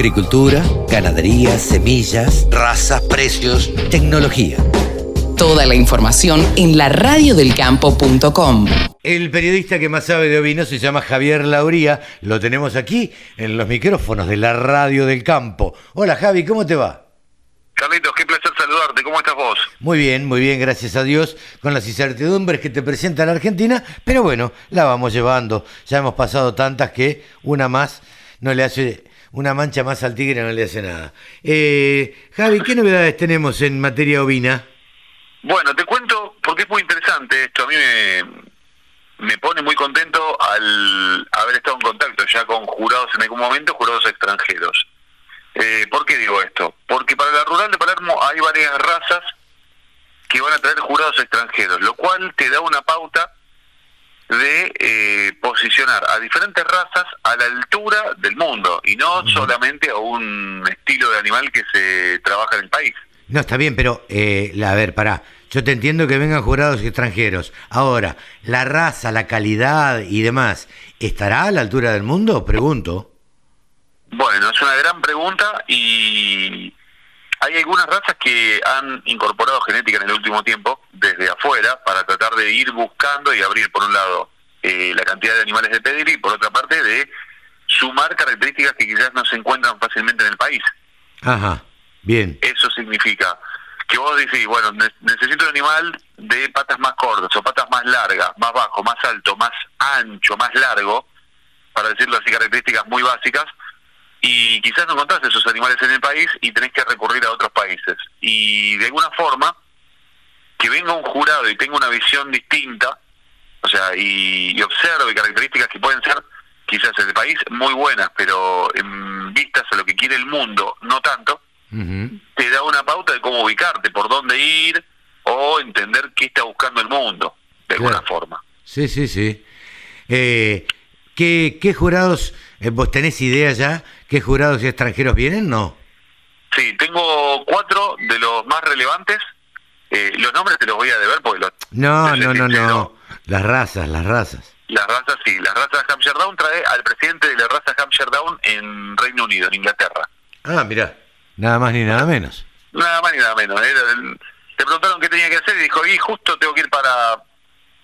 Agricultura, ganadería, semillas, razas, precios, tecnología. Toda la información en la radiodelcampo.com. El periodista que más sabe de ovino se llama Javier Lauría. Lo tenemos aquí en los micrófonos de la Radio del Campo. Hola Javi, ¿cómo te va? Carlitos, qué placer saludarte. ¿Cómo estás vos? Muy bien, muy bien, gracias a Dios, con las incertidumbres que te presenta la Argentina, pero bueno, la vamos llevando. Ya hemos pasado tantas que una más no le hace, una mancha más al tigre no le hace nada. Eh, Javi, ¿qué novedades tenemos en materia ovina? Bueno, te cuento porque es muy interesante esto. A mí me, pone muy contento al haber estado en contacto ya con jurados en algún momento, jurados extranjeros. Eh, ¿Por qué digo esto? Porque para la rural de Palermo hay varias razas que van a traer jurados extranjeros, lo cual te da una pauta de eh, posicionar a diferentes razas a la altura del mundo y no solamente a un estilo de animal que se trabaja en el país. No, está bien, pero, eh, a ver, pará. Yo te entiendo que vengan jurados extranjeros. Ahora, ¿la raza, la calidad y demás estará a la altura del mundo? Pregunto. Bueno, es una gran pregunta y hay algunas razas que han incorporado genética en el último tiempo desde afuera para tratar de ir buscando y abrir, por un lado, eh, la cantidad de animales de pedigree y por otra parte de sumar características que quizás no se encuentran fácilmente en el país. Ajá, bien. Eso significa que vos decís, bueno, necesito un animal de patas más cortas o patas más largas, más bajo, más alto, más ancho, más largo, para decirlo así, características muy básicas, y quizás no encontrás esos animales en el país y tenés que recurrir a otros países. Y de alguna forma, que venga un jurado y tenga una visión distinta, o sea, y, observe características que pueden ser quizás en el país muy buenas, pero en vistas a lo que quiere el mundo, no tanto, te da una pauta de cómo ubicarte, por dónde ir o entender qué está buscando el mundo, de alguna forma. Sí, sí, sí. Eh, ¿qué, ¿Qué jurados, eh, vos tenés idea ya ¿Qué jurados extranjeros vienen? No. Sí, tengo cuatro de los más relevantes. Eh, los nombres te los voy a deber porque los... No, no, no, no. Las razas, las razas. Las razas, sí. Las razas Hampshire Down trae al presidente de la raza Hampshire Down en Reino Unido, en Inglaterra. Ah, mira. Nada más ni nada menos. Nada más ni nada menos. ¿eh? Te preguntaron qué tenía que hacer y dijo, y justo tengo que ir para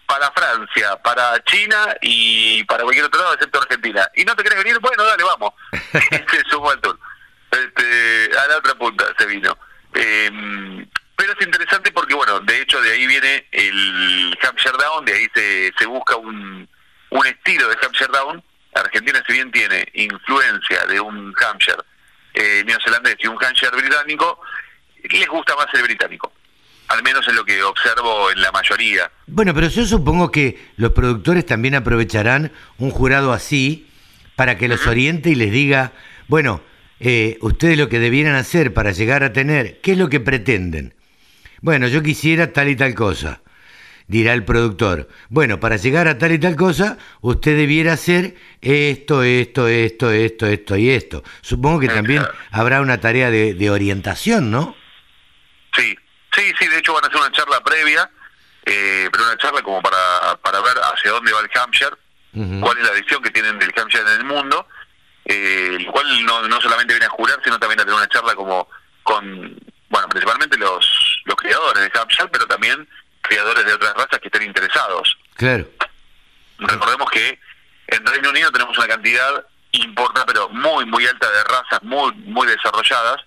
para Francia, para China y para cualquier otro lado excepto Argentina. ¿Y no te querés venir? Bueno, dale, vamos. se sumó al tour. Este, a la otra punta se vino. Em, pero es interesante porque, bueno, de hecho de ahí viene el Hampshire Down, de ahí se, se busca un, un estilo de Hampshire Down. Argentina, si bien tiene influencia de un Hampshire eh, neozelandés y un Hampshire británico, les gusta más el británico al menos es lo que observo en la mayoría. Bueno, pero yo supongo que los productores también aprovecharán un jurado así para que los oriente y les diga, bueno, eh, ustedes lo que debieran hacer para llegar a tener, ¿qué es lo que pretenden? Bueno, yo quisiera tal y tal cosa, dirá el productor. Bueno, para llegar a tal y tal cosa, usted debiera hacer esto, esto, esto, esto, esto y esto. Supongo que también habrá una tarea de, de orientación, ¿no? Sí, Sí, sí, de hecho van a hacer una charla previa, eh, pero una charla como para, para ver hacia dónde va el Hampshire, cuál es la visión que tienen del Hampshire en el mundo, eh, el cual no, no solamente viene a jurar, sino también a tener una charla como con, bueno, principalmente los, los criadores de Hampshire, pero también criadores de otras razas que estén interesados. Claro. Recordemos que en Reino Unido tenemos una cantidad importante, pero muy, muy alta de razas muy, muy desarrolladas,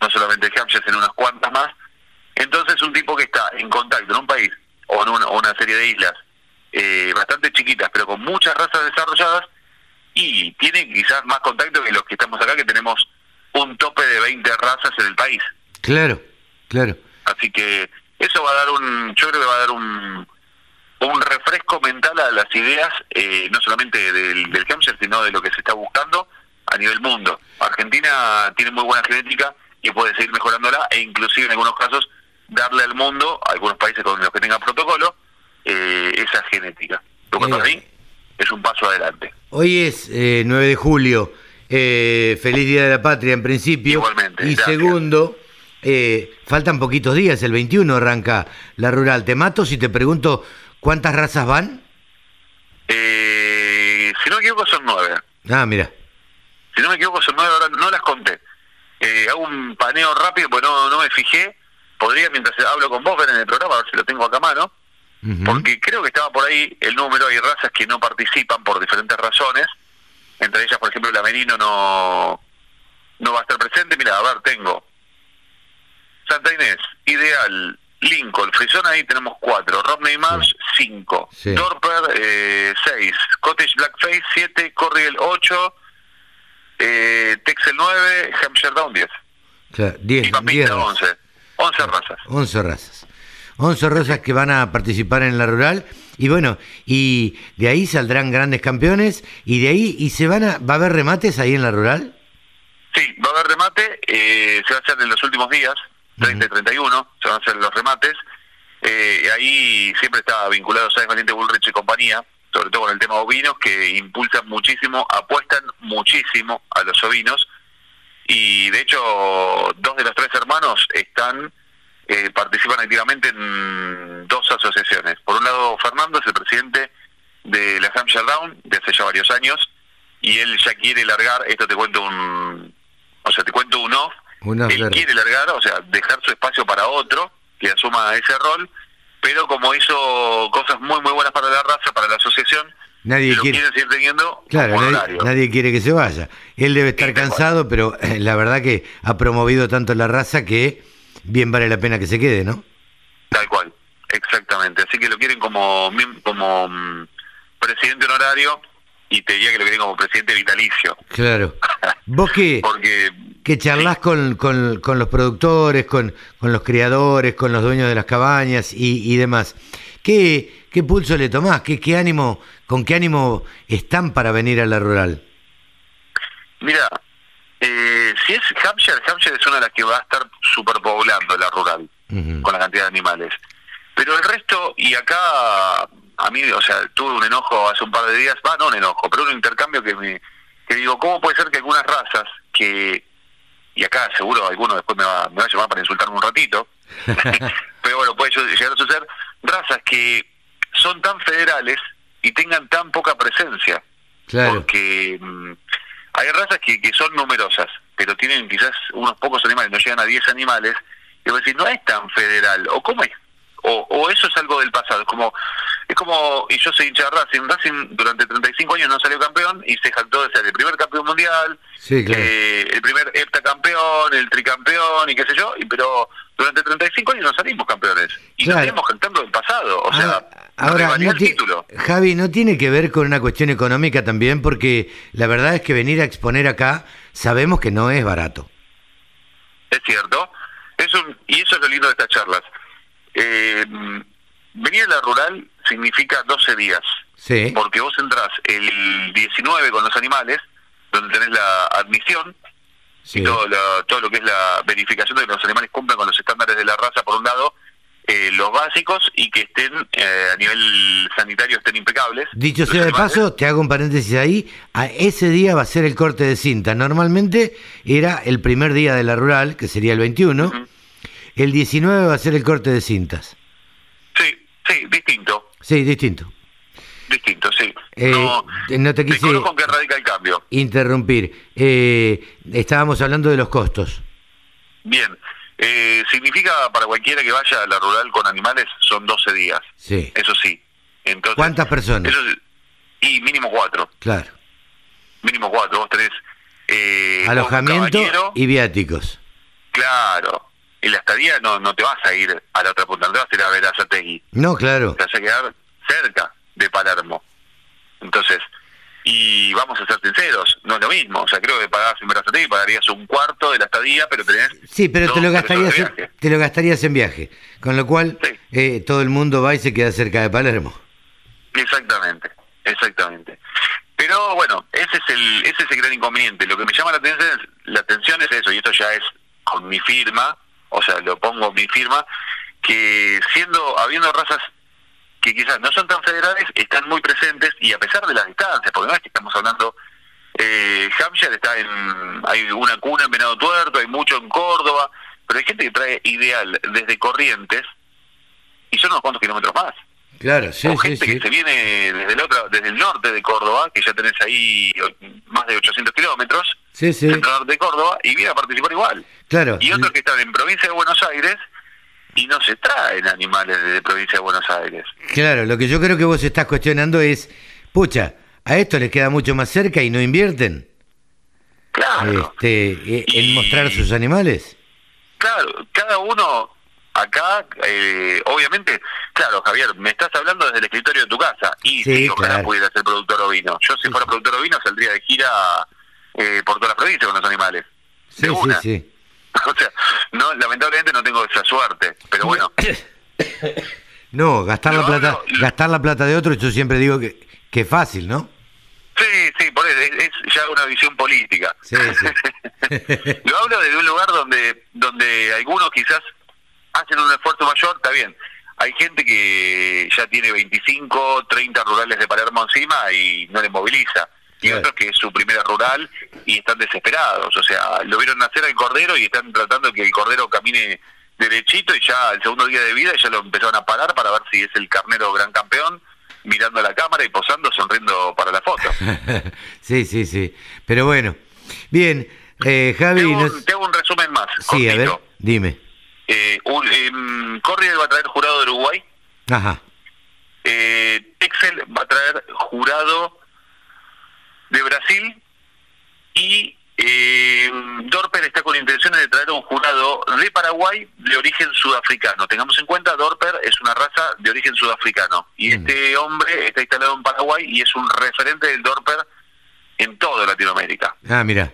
no solamente Hampshire, sino unas cuantas más, entonces un tipo que está en contacto en un país o en una, serie de islas eh, bastante chiquitas, pero con muchas razas desarrolladas, y tiene quizás más contacto que los que estamos acá, que tenemos un tope de 20 razas en el país. Claro, claro. Así que eso va a dar un, yo creo que va a dar un, un refresco mental a las ideas, eh, no solamente del, del Hampshire, sino de lo que se está buscando a nivel mundo. Argentina tiene muy buena genética y puede seguir mejorándola, e inclusive en algunos casos darle al mundo, a algunos países con los que tengan protocolo, eh, esa genética. Lo que para mí es un paso adelante. Hoy es eh, 9 de julio, eh, feliz Día de la Patria en principio. Igualmente. Y segundo, eh, faltan poquitos días, el 21 arranca la rural. Te mato si te pregunto cuántas razas van. si no me equivoco son nueve. Ah, mira. Si no me equivoco, son nueve horas, no las conté. Eh, hago un paneo rápido, pues no, no me fijé. Podría, mientras hablo con vos, ver en el programa, a ver si lo tengo acá a mano. Porque creo que estaba por ahí el número, hay razas que no participan por diferentes razones. Entre ellas, por ejemplo, el amerino no, no va a estar presente. Mira, a ver, tengo Santa Inés, Ideal, Lincoln, Frisona, ahí tenemos cuatro. Romney Marsh, cinco. Dorper, eh, seis. Cottage Blackface, siete. Corriel, ocho. Eh, Texel, nueve. Hampshire Down, diez. diez. Y Papita, once. Once razas. Once razas. Once razas que van a participar en la rural. Y bueno, y de ahí saldrán grandes campeones. Y de ahí, ¿y se van a, va a haber remates ahí en la rural? Sí, va a haber remate. Eh, se va a hacer en los últimos días. 30 y 31, se van a hacer los remates. Eh, ahí siempre está vinculado Sáenz Valiente Bullrich y compañía, sobre todo con el tema ovinos, que impulsan muchísimo, apuestan muchísimo a los ovinos. Y de hecho, dos de los tres hermanos están eh, participan activamente en dos asociaciones. Por un lado, Fernando es el presidente de la Hampshire Down de hace ya varios años y él ya quiere largar, esto te cuento un, o sea, te cuento un off, él quiere largar, o sea, dejar su espacio para otro que asuma ese rol, pero como hizo cosas muy muy buenas para la raza, nadie quiere, seguir teniendo claro, nadie, quiere que se vaya. Él debe estar cansado, pero eh, la verdad que ha promovido tanto la raza que bien vale la pena que se quede, ¿no? Tal cual, exactamente. Así que lo quieren como como mm, presidente honorario y te diría que lo quieren como presidente vitalicio. Claro. ¿Vos qué? Porque que charlas con, con, con, los productores, con, con los criadores, con los dueños de las cabañas y, y demás. ¿Qué, ¿Qué pulso le tomás? ¿Qué, ¿Qué ánimo, con qué ánimo están para venir a la rural? Mira, eh, si es Hampshire, Hampshire es una de las que va a estar superpoblando la rural con la cantidad de animales. Pero el resto, y acá a mí, o sea, tuve un enojo hace un par de días, va, no un enojo, pero un intercambio que me que digo, ¿cómo puede ser que algunas razas que y acá seguro alguno después me va, me va a llamar para insultarme un ratito, pero bueno, suceder, razas que son tan federales y tengan tan poca presencia. Porque mm, hay razas que, que son numerosas, pero tienen quizás unos pocos animales, no llegan a 10 animales, y vos decís, no es tan federal, o cómo es, o, o eso es algo del pasado, es como es como, y yo soy hincha de Racing, Racing durante 35 años no salió campeón y se jactó de ser el primer campeón mundial, eh, el primer heptacampeón, el tricampeón y qué sé yo, y pero durante 35 años no salimos campeones seguimos cantando del pasado, o sea, ah, ahora, no el título. Javi, ¿no tiene que ver con una cuestión económica también? Porque la verdad es que venir a exponer acá sabemos que no es barato. Es cierto, es y eso es lo lindo de estas charlas. Eh, venir a la rural significa 12 días. Sí. Porque vos entras el 19 con los animales, donde tenés la admisión y todo lo, todo lo que es la verificación de que los animales cumplan con los estándares de la raza, por un lado, eh, los básicos y que estén eh, a nivel sanitario estén impecables. Dicho sea de paso, te hago un paréntesis ahí, a ese día va a ser el corte de cinta. Normalmente era el primer día de la rural, que sería el 21, el 19 va a ser el corte de cintas. Sí, distinto. Sí, distinto. Distinto, sí. Eh, no, te quise con que radica el cambio. interrumpir. Eh, estábamos hablando de los costos. Bien. Eh, significa para cualquiera que vaya a la rural con animales son 12 días. Sí. Eso sí. Entonces, ¿Cuántas personas? y mínimo cuatro. Claro. Mínimo cuatro. Vos tenés... Alojamiento y viáticos. Claro y la estadía no, no te vas a ir a la otra punta, no te vas a ir a ver a Zategui. No, claro. Te vas a quedar cerca de Palermo. Entonces, y vamos a ser sinceros, no es lo mismo. O sea, creo que pagabas en Berazategui pagarías un cuarto de la estadía, pero tenés. Sí, pero te lo, gastarías en, te lo gastarías en viaje. Con lo cual, eh, todo el mundo va y se queda cerca de Palermo. Exactamente, exactamente. Pero bueno, ese es el ese es el gran inconveniente. Lo que me llama la atención, la atención es eso, y esto ya es con mi firma, o sea, lo pongo mi firma, que siendo, habiendo razas que quizás no son tan federales, están muy presentes y a pesar de las distancias, porque no es que estamos hablando, eh, Hampshire está en, hay una cuna en Venado Tuerto, hay mucho en Córdoba, pero hay gente que trae ideal desde Corrientes y son unos cuantos kilómetros más. Claro, sí, o gente que se viene desde el, otro, desde el norte de Córdoba, que ya tenés ahí más de 800 kilómetros, Sí, sí. Centro Norte de Córdoba, y viene a participar igual. Claro. Y otros que están en provincia de Buenos Aires y no se traen animales de provincia de Buenos Aires. Claro, lo que yo creo que vos estás cuestionando es, pucha, a esto les queda mucho más cerca y no invierten Claro. este, eh, en Y- mostrar sus animales. Claro, cada uno acá, eh, obviamente, claro, Javier, me estás hablando desde el escritorio de tu casa. Y Sí, sí, ojalá claro. pudiera ser productor ovino. Yo, si fuera productor ovino, saldría de gira eh, por toda la provincia con los animales. Sí, de sí, una. sí. O sea, no, lamentablemente no tengo esa suerte. Pero bueno, No, gastar la plata, no. gastar la plata de otro, yo siempre digo que, que fácil, ¿no? sí, sí, por eso, es, es ya una visión política. Sí, sí. Lo hablo desde un lugar donde, donde algunos quizás hacen un esfuerzo mayor, está bien. Hay gente que ya tiene 25, 30 rurales de Palermo encima y no le moviliza. Y Claro. otros que es su primera rural y están desesperados. O sea, lo vieron nacer al cordero y están tratando que el cordero camine derechito y ya el segundo día de vida ya lo empezaron a parar para ver si es el carnero gran campeón, mirando a la cámara y posando, sonriendo para la foto. sí, sí, sí. Pero bueno, bien, eh, Javi, hago, nos- un, te hago un resumen más. sí, a ver, cortito. dime. Eh, un, em, Corriel va a traer jurado de Uruguay. Ajá, Eh, Excel va a traer jurado de Brasil. Y eh, Dorper está con intenciones de traer un jurado de Paraguay de origen sudafricano. Tengamos en cuenta, Dorper es una raza de origen sudafricano. Y Mm. este hombre está instalado en Paraguay y es un referente del Dorper en toda Latinoamérica. ah, mira,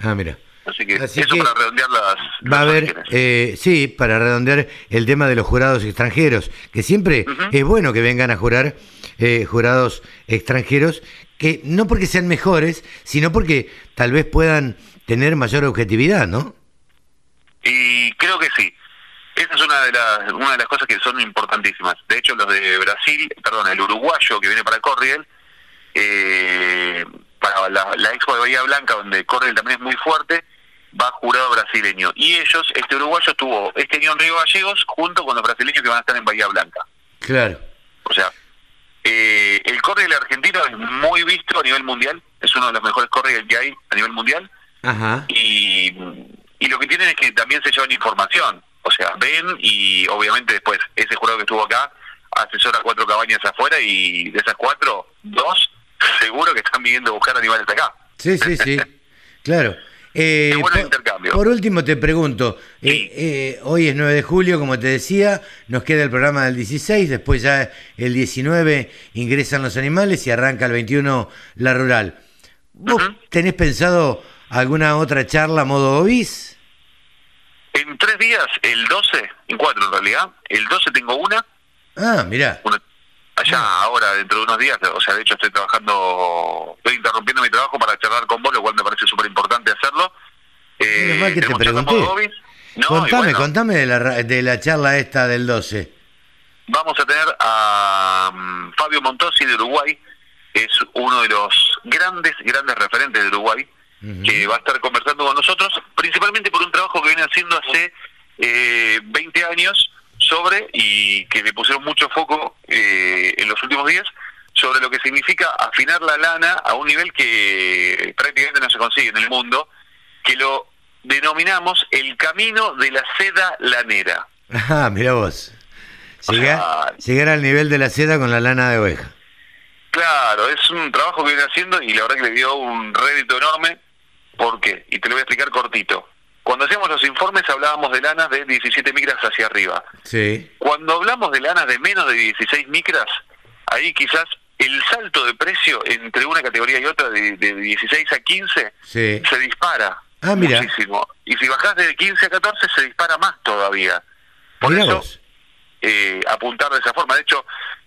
ah, mira. Así que Así eso que para redondear las... Va a haber, eh, sí, para redondear el tema de los jurados extranjeros, que siempre es bueno que vengan a jurar eh, jurados extranjeros, que no porque sean mejores, sino porque tal vez puedan tener mayor objetividad, ¿no? Y creo que sí. Esa es una de las una de las cosas que son importantísimas. De hecho, los de Brasil, perdón, el uruguayo que viene para Corriel, eh, para la, la Expo de Bahía Blanca, donde Corriel también es muy fuerte, va jurado brasileño. Y ellos, este uruguayo estuvo este año en Río Gallegos junto con los brasileños que van a estar en Bahía Blanca. Claro. O sea, eh, el Corriel argentino es muy visto a nivel mundial, es uno de los mejores Corriel que hay a nivel mundial Ajá. y, y lo que tienen es que también se llevan información. O sea, ven y obviamente después ese jurado que estuvo acá asesora cuatro cabañas afuera y de esas cuatro, dos seguro que están viniendo a buscar animales acá. Sí, sí, sí. Claro. Eh, Por, último te pregunto, eh, Sí. eh, hoy es 9 de julio, como te decía, nos queda el programa del 16, después ya el 19 ingresan los animales y arranca el 21 la rural. ¿Vos tenés pensado alguna otra charla modo obis? En tres días, el 12, en cuatro en realidad, el 12 tengo una, Ah, mirá. una allá ahora dentro de unos días, o sea, de hecho estoy trabajando, estoy interrumpiendo mi trabajo para charlar con vos, lo cual me parece súper importante hacerlo. Eh, Menos mal que te pregunté. No, contame, bueno, contame de la, de la charla esta del 12. Vamos a tener a mm, Fabio Montosi de Uruguay, es uno de los grandes, grandes referentes de Uruguay, que va a estar conversando con nosotros, principalmente por un trabajo que viene haciendo hace eh, 20 años sobre, y que le pusieron mucho foco eh, en los últimos días, sobre lo que significa afinar la lana a un nivel que prácticamente no se consigue en el mundo, que lo denominamos el camino de la seda lanera. Ah, mirá vos. O Llega- sea- llegar al nivel de la seda con la lana de oveja. Claro, es un trabajo que viene haciendo y la verdad que le dio un rédito enorme. ¿Por qué? Y te lo voy a explicar cortito. Cuando hacíamos los informes hablábamos de lanas de 17 micras hacia arriba. Sí. Cuando hablamos de lanas de menos de 16 micras, ahí quizás el salto de precio entre una categoría y otra de, de 16 a 15 Sí. se dispara Ah, mira. muchísimo. Y si bajás de 15 a 14 se dispara más todavía. Por eso eh, apuntar de esa forma. De hecho,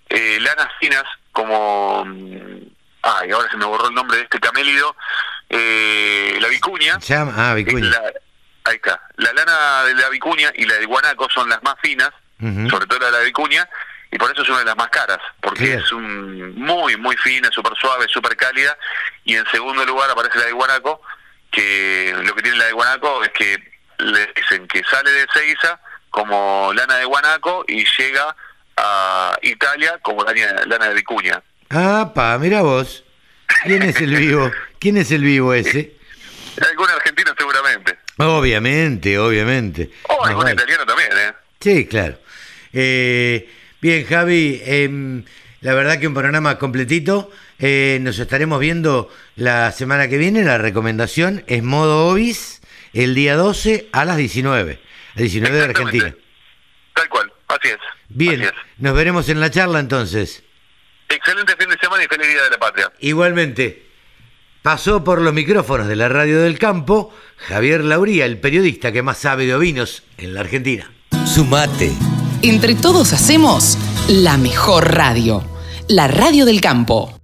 eh, lanas finas como... mm, Ay, ahora se me borró el nombre de este camélido. eh, la vicuña. Llama- ah, vicuña. la- ahí está. La lana de la vicuña y la de guanaco son las más finas, sobre todo la de la vicuña, y por eso es una de las más caras, porque es un muy, muy fina, súper suave, súper cálida. Y en segundo lugar aparece la de guanaco, que lo que tiene la de guanaco es que le dicen que sale de Seiza como lana de guanaco y llega a Italia como lana, lana de vicuña. Ah, pa, mira vos. ¿Quién es el vivo? ¿Quién es el vivo ese? Algún argentino seguramente. Obviamente, obviamente. O Más algún vale. italiano también, ¿eh? Sí, claro. Eh, bien, Javi, em, la verdad que un programa completito. Eh, nos estaremos viendo la semana que viene. La recomendación es modo Obis el día 12 a las 19. A 19 de. Argentina. Tal cual, así es. Bien, Así es. nos veremos en la charla entonces. Excelente fin de semana y feliz Día de la Patria. Igualmente, pasó por los micrófonos de la Radio del Campo Javier Lauría, el periodista que más sabe de ovinos en la Argentina. Sumate. Entre todos hacemos la mejor radio. La radio del campo.